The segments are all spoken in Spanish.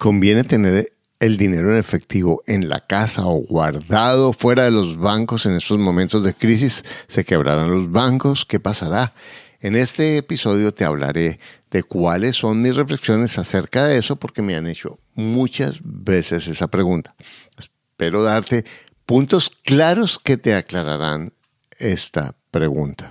¿Conviene tener el dinero en efectivo en la casa o guardado fuera de los bancos en estos momentos de crisis? ¿Se quebrarán los bancos? ¿Qué pasará? En este episodio te hablaré de cuáles son mis reflexiones acerca de eso porque me han hecho muchas veces esa pregunta. Espero darte puntos claros que te aclararán esta pregunta.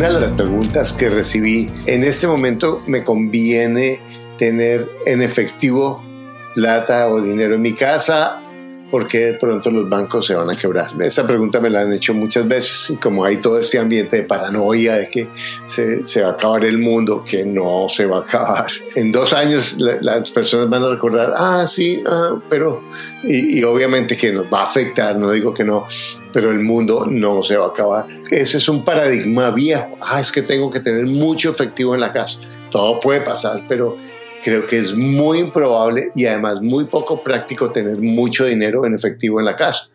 Una de las preguntas que recibí, en este momento me conviene tener en efectivo plata o dinero en mi casa porque de pronto los bancos se van a quebrar? Esa pregunta me la han hecho muchas veces y como hay todo este ambiente de paranoia de que se, se va a acabar el mundo, que no se va a acabar. En dos años las personas van a recordar, ah, sí, ah, pero, y, y obviamente que nos va a afectar, no digo que no, pero el mundo no se va a acabar. Ese es un paradigma viejo. Ah, es que tengo que tener mucho efectivo en la casa. Todo puede pasar, pero creo que es muy improbable y además muy poco práctico tener mucho dinero en efectivo en la casa.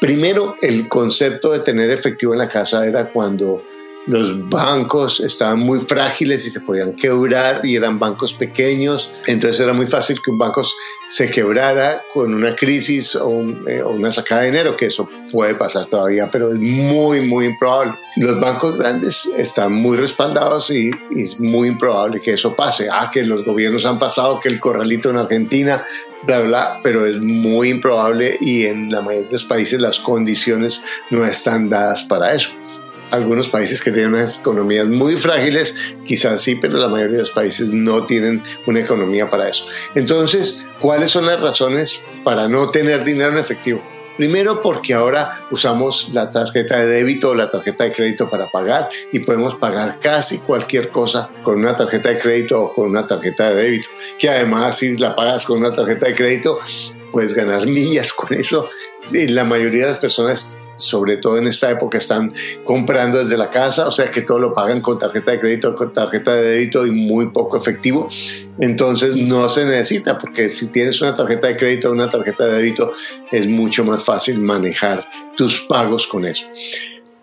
Primero, el concepto de tener efectivo en la casa era cuando los bancos estaban muy frágiles y se podían quebrar y eran bancos pequeños, entonces era muy fácil que un banco se quebrara con una crisis o, eh, una sacada de dinero, que eso puede pasar todavía, pero es muy, muy improbable. Los bancos grandes están muy respaldados y, y es muy improbable que eso pase. Ah, que los gobiernos han pasado, que el corralito en Argentina, bla, bla, pero es muy improbable y en la mayoría de los países las condiciones no están dadas para eso algunos países que tienen unas economías muy frágiles, quizás sí, pero la mayoría de los países no tienen una economía para eso. Entonces, ¿cuáles son las razones para no tener dinero en efectivo? Primero porque ahora usamos la tarjeta de débito o la tarjeta de crédito para pagar y podemos pagar casi cualquier cosa con una tarjeta de crédito o con una tarjeta de débito. Que además si la pagas con una tarjeta de crédito puedes ganar millas con eso. la mayoría de las personas sobre todo en esta época, están comprando desde la casa, o sea que todo lo pagan con tarjeta de crédito, con tarjeta de débito y muy poco efectivo. Entonces no se necesita, porque si tienes una tarjeta de crédito o una tarjeta de débito, es mucho más fácil manejar tus pagos con eso.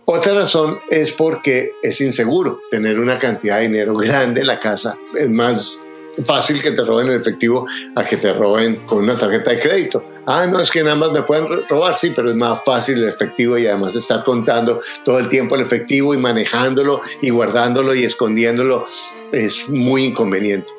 Otra razón es porque es inseguro tener una cantidad de dinero grande en la casa. Es más fácil que te roben el efectivo a que te roben con una tarjeta de crédito. Ah, no, es que nada más me pueden robar, sí, pero es más fácil el efectivo y además estar contando todo el tiempo el efectivo y manejándolo y guardándolo y escondiéndolo es muy inconveniente.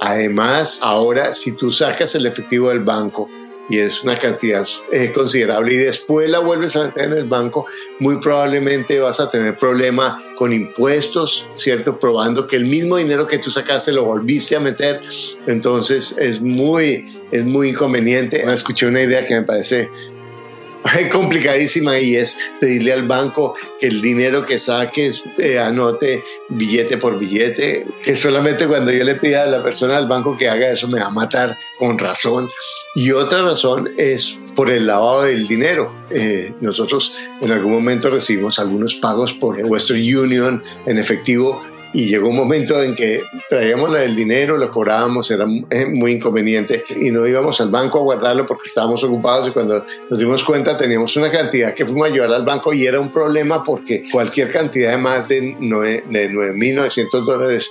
Además, ahora si tú sacas el efectivo del banco, y es una cantidad eh, considerable y después la vuelves a meter en el banco, muy probablemente vas a tener problema con impuestos, ¿cierto? Probando que el mismo dinero que tú sacaste lo volviste a meter. Entonces es muy, es muy inconveniente. Escuché una idea que me parece complicadísima y es pedirle al banco que el dinero que saques eh, anote billete por billete, que solamente cuando yo le pida a la persona del banco que haga eso me va a matar con razón. Y otra razón es por el lavado del dinero. Eh, nosotros en algún momento recibimos algunos pagos por Western Union en efectivo y llegó un momento en que traíamos el dinero, lo cobrábamos, era eh, muy inconveniente y no íbamos al banco a guardarlo porque estábamos ocupados y cuando nos dimos cuenta teníamos una cantidad que fuimos a llevar al banco y era un problema porque cualquier cantidad de más de 9.900 dólares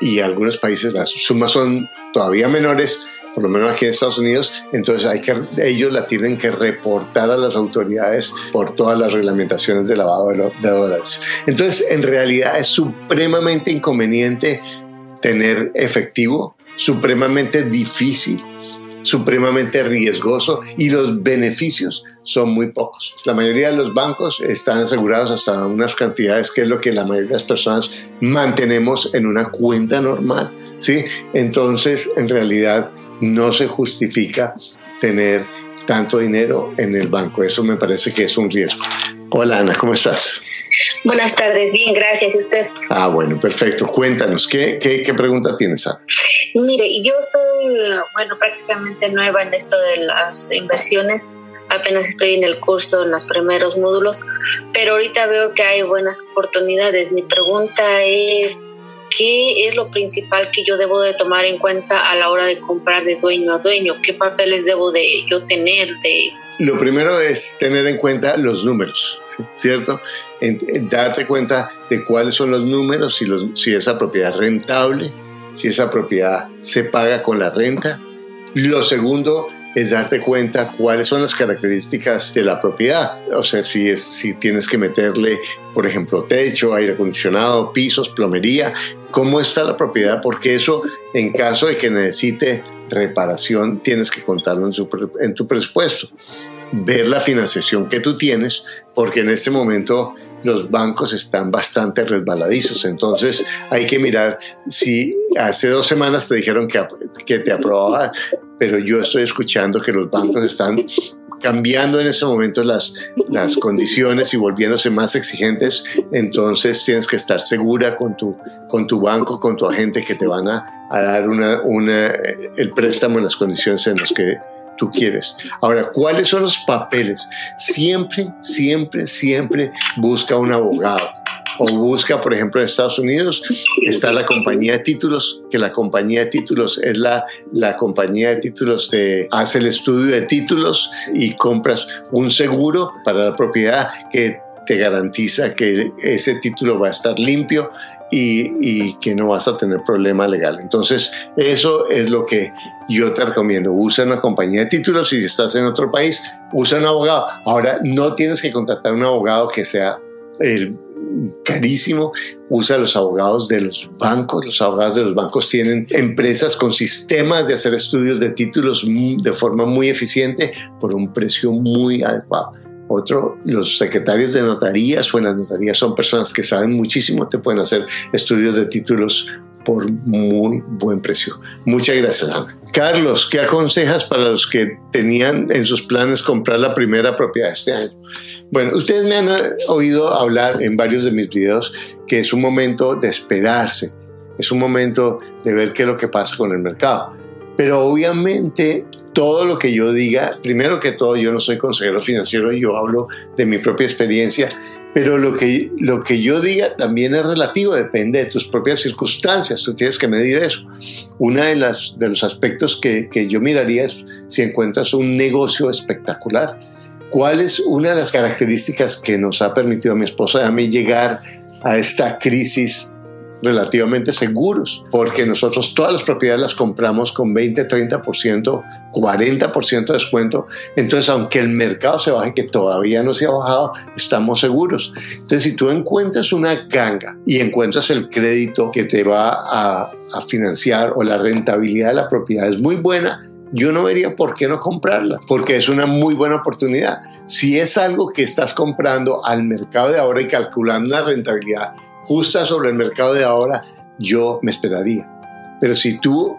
y algunos países las sumas son todavía menores, por lo menos aquí en Estados Unidos, entonces hay que, ellos la tienen que reportar a las autoridades por todas las reglamentaciones de lavado de, dólares. Entonces, en realidad es supremamente inconveniente tener efectivo, supremamente difícil supremamente riesgoso y los beneficios son muy pocos. La mayoría de los bancos están asegurados hasta unas cantidades que es lo que la mayoría de las personas mantenemos en una cuenta normal, ¿sí? Entonces, en realidad no se justifica tener tanto dinero en el banco. Eso me parece que es un riesgo. Hola Ana, ¿cómo estás? Buenas tardes, bien, gracias. ¿Y usted? Ah, bueno, perfecto. Cuéntanos, ¿qué, qué, qué pregunta tienes, Ana? Mire, yo soy, bueno, prácticamente nueva en esto de las inversiones. Apenas estoy en el curso, en los primeros módulos, pero ahorita veo que hay buenas oportunidades. Mi pregunta es, ¿qué es lo principal que yo debo de tomar en cuenta a la hora de comprar de dueño a dueño? ¿Qué papeles debo de yo tener? De... Lo primero es tener en cuenta los números, ¿cierto? darte cuenta de cuáles son los números, si, los, si esa propiedad es rentable, si esa propiedad se paga con la renta. Lo segundo es darte cuenta cuáles son las características de la propiedad. O sea, si, es, si tienes que meterle, por ejemplo, techo, aire acondicionado, pisos, plomería, cómo está la propiedad, porque eso en caso de que necesite reparación tienes que contarlo en, en tu presupuesto. Ver la financiación que tú tienes, porque en este momento los bancos están bastante resbaladizos. Entonces hay que mirar si hace dos semanas te dijeron que, que te aprobaba, pero yo estoy escuchando que los bancos están cambiando en este momento las, las condiciones y volviéndose más exigentes, entonces tienes que estar segura con tu, con tu banco, con tu agente que te van a, a dar una, una, el préstamo en las condiciones en las que tú quieres. Ahora, ¿cuáles son los papeles? Siempre, siempre, siempre busca un abogado. O busca, por ejemplo, en Estados Unidos está la compañía de títulos, que la compañía de títulos es la, la compañía de títulos que hace el estudio de títulos y compras un seguro para la propiedad que te garantiza que ese título va a estar limpio y, que no vas a tener problema legal. Entonces, eso es lo que yo te recomiendo. Usa una compañía de títulos. Si estás en otro país, usa un abogado. Ahora, no tienes que contratar un abogado que sea el carísimo. Usa los abogados de los bancos. Los abogados de los bancos tienen empresas con sistemas de hacer estudios de títulos de forma muy eficiente por un precio muy adecuado. Otro, los secretarios de notarías o en las notarías son personas que saben muchísimo, te pueden hacer estudios de títulos por muy buen precio. Muchas gracias, Ana. Carlos, ¿qué aconsejas para los que tenían en sus planes comprar la primera propiedad este año? Bueno, ustedes me han oído hablar en varios de mis videos que es un momento de esperarse, es un momento de ver qué es lo que pasa con el mercado. Pero obviamente todo lo que yo diga, primero que todo, yo no soy consejero financiero, yo hablo de mi propia experiencia, pero lo que, lo que yo diga también es relativo, depende de tus propias circunstancias, tú tienes que medir eso. Uno de, las, de los aspectos que, que yo miraría es si encuentras un negocio espectacular. ¿Cuál es una de las características que nos ha permitido a mi esposa y a mí llegar a esta crisis relativamente seguros, porque nosotros todas las propiedades las compramos con 20, 30%, 40% de descuento. Entonces, aunque el mercado se baje, que todavía no se ha bajado, estamos seguros. Entonces, si tú encuentras una ganga y encuentras el crédito que te va a, a financiar o la rentabilidad de la propiedad es muy buena, yo no vería por qué no comprarla, porque es una muy buena oportunidad. Si es algo que estás comprando al mercado de ahora y calculando la rentabilidad justa sobre el mercado de ahora, yo me esperaría. Pero si tú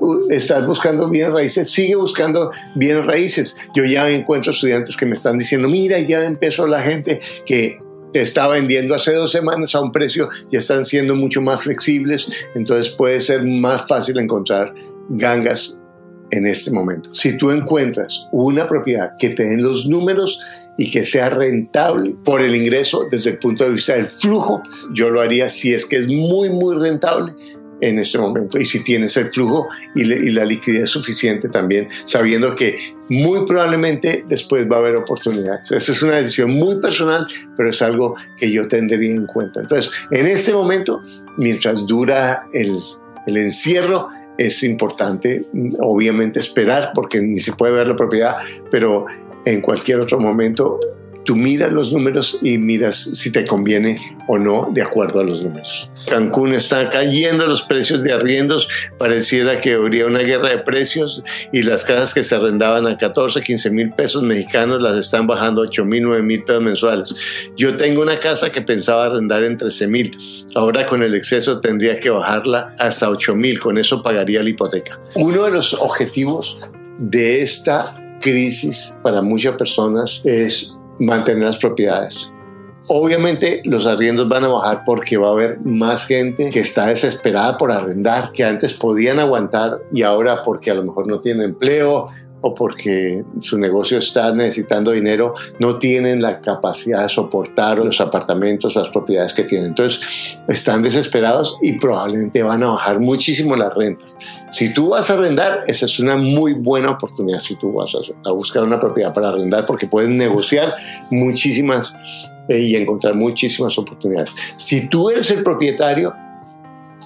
uh, estás buscando bienes raíces, sigue buscando bienes raíces. Yo ya encuentro estudiantes que me están diciendo, mira, ya empezó la gente que te está vendiendo hace dos semanas a un precio, ya están siendo mucho más flexibles, entonces puede ser más fácil encontrar gangas en este momento. Si tú encuentras una propiedad que te den los números y que sea rentable por el ingreso desde el punto de vista del flujo, yo lo haría si es que es muy, muy rentable en este momento y si tienes el flujo y, la liquidez suficiente también, sabiendo que muy probablemente después va a haber oportunidades. Esa es una decisión muy personal, pero es algo que yo tendría en cuenta. Entonces, en este momento, mientras dura el, el encierro, es importante, obviamente, esperar porque ni se puede ver la propiedad, pero en cualquier otro momento, tú miras los números y miras si te conviene o no de acuerdo a los números. Cancún está cayendo los precios de arriendos, pareciera que habría una guerra de precios y las casas que se arrendaban a 14, 15 mil pesos mexicanos las están bajando a 8 mil, 9 mil pesos mensuales. Yo tengo una casa que pensaba arrendar en 13 mil, ahora con el exceso tendría que bajarla hasta 8 mil, con eso pagaría la hipoteca. Uno de los objetivos de esta crisis para muchas personas es mantener las propiedades. Obviamente los arriendos van a bajar porque va a haber más gente que está desesperada por arrendar, que antes podían aguantar y ahora porque a lo mejor no tienen empleo o porque su negocio está necesitando dinero, no tienen la capacidad de soportar los apartamentos, las propiedades que tienen. Entonces, están desesperados y probablemente van a bajar muchísimo las rentas. Si tú vas a arrendar, esa es una muy buena oportunidad si tú vas a, buscar una propiedad para arrendar porque puedes negociar muchísimas eh, y encontrar muchísimas oportunidades. Si tú eres el propietario,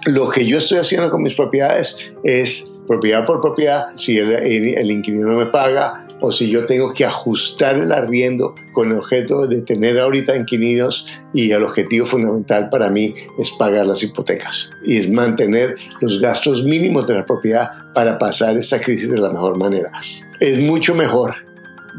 lo que yo estoy haciendo con mis propiedades es propiedad por propiedad, si el, inquilino me paga o si yo tengo que ajustar el arriendo con el objeto de tener ahorita inquilinos y el objetivo fundamental para mí es pagar las hipotecas y es mantener los gastos mínimos de la propiedad para pasar esta crisis de la mejor manera. Es mucho mejor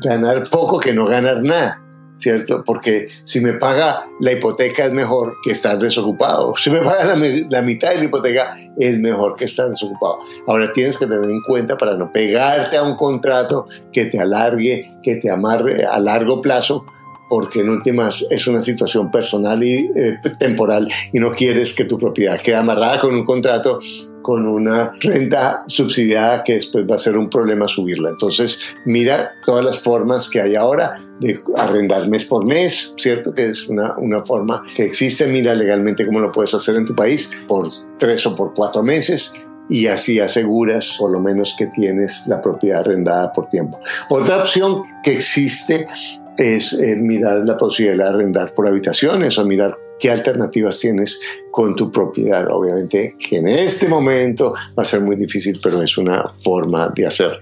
ganar poco que no ganar nada. ¿Cierto? Porque si me paga la hipoteca es mejor que estar desocupado. Si me paga la, mitad de la hipoteca es mejor que estar desocupado. Ahora tienes que tener en cuenta para no pegarte a un contrato que te alargue, que te amarre a largo plazo, porque en últimas es una situación personal y eh, temporal y no quieres que tu propiedad quede amarrada con un contrato con una renta subsidiada que después va a ser un problema subirla. Entonces, mira todas las formas que hay ahora de arrendar mes por mes, ¿cierto? Que es una, una forma que existe. Mira legalmente cómo lo puedes hacer en tu país por tres o por cuatro meses y así aseguras por lo menos que tienes la propiedad arrendada por tiempo. Otra opción que existe es eh, mirar la posibilidad de arrendar por habitaciones o mirar qué alternativas tienes con tu propiedad. Obviamente que en este momento va a ser muy difícil, pero es una forma de hacerlo.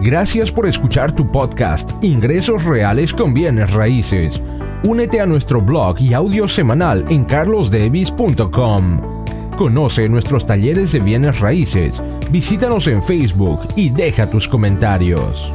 Gracias por escuchar tu podcast Ingresos Reales con Bienes Raíces. Únete a nuestro blog y audio semanal en carlosdevis.com. Conoce nuestros talleres de bienes raíces, visítanos en Facebook y deja tus comentarios.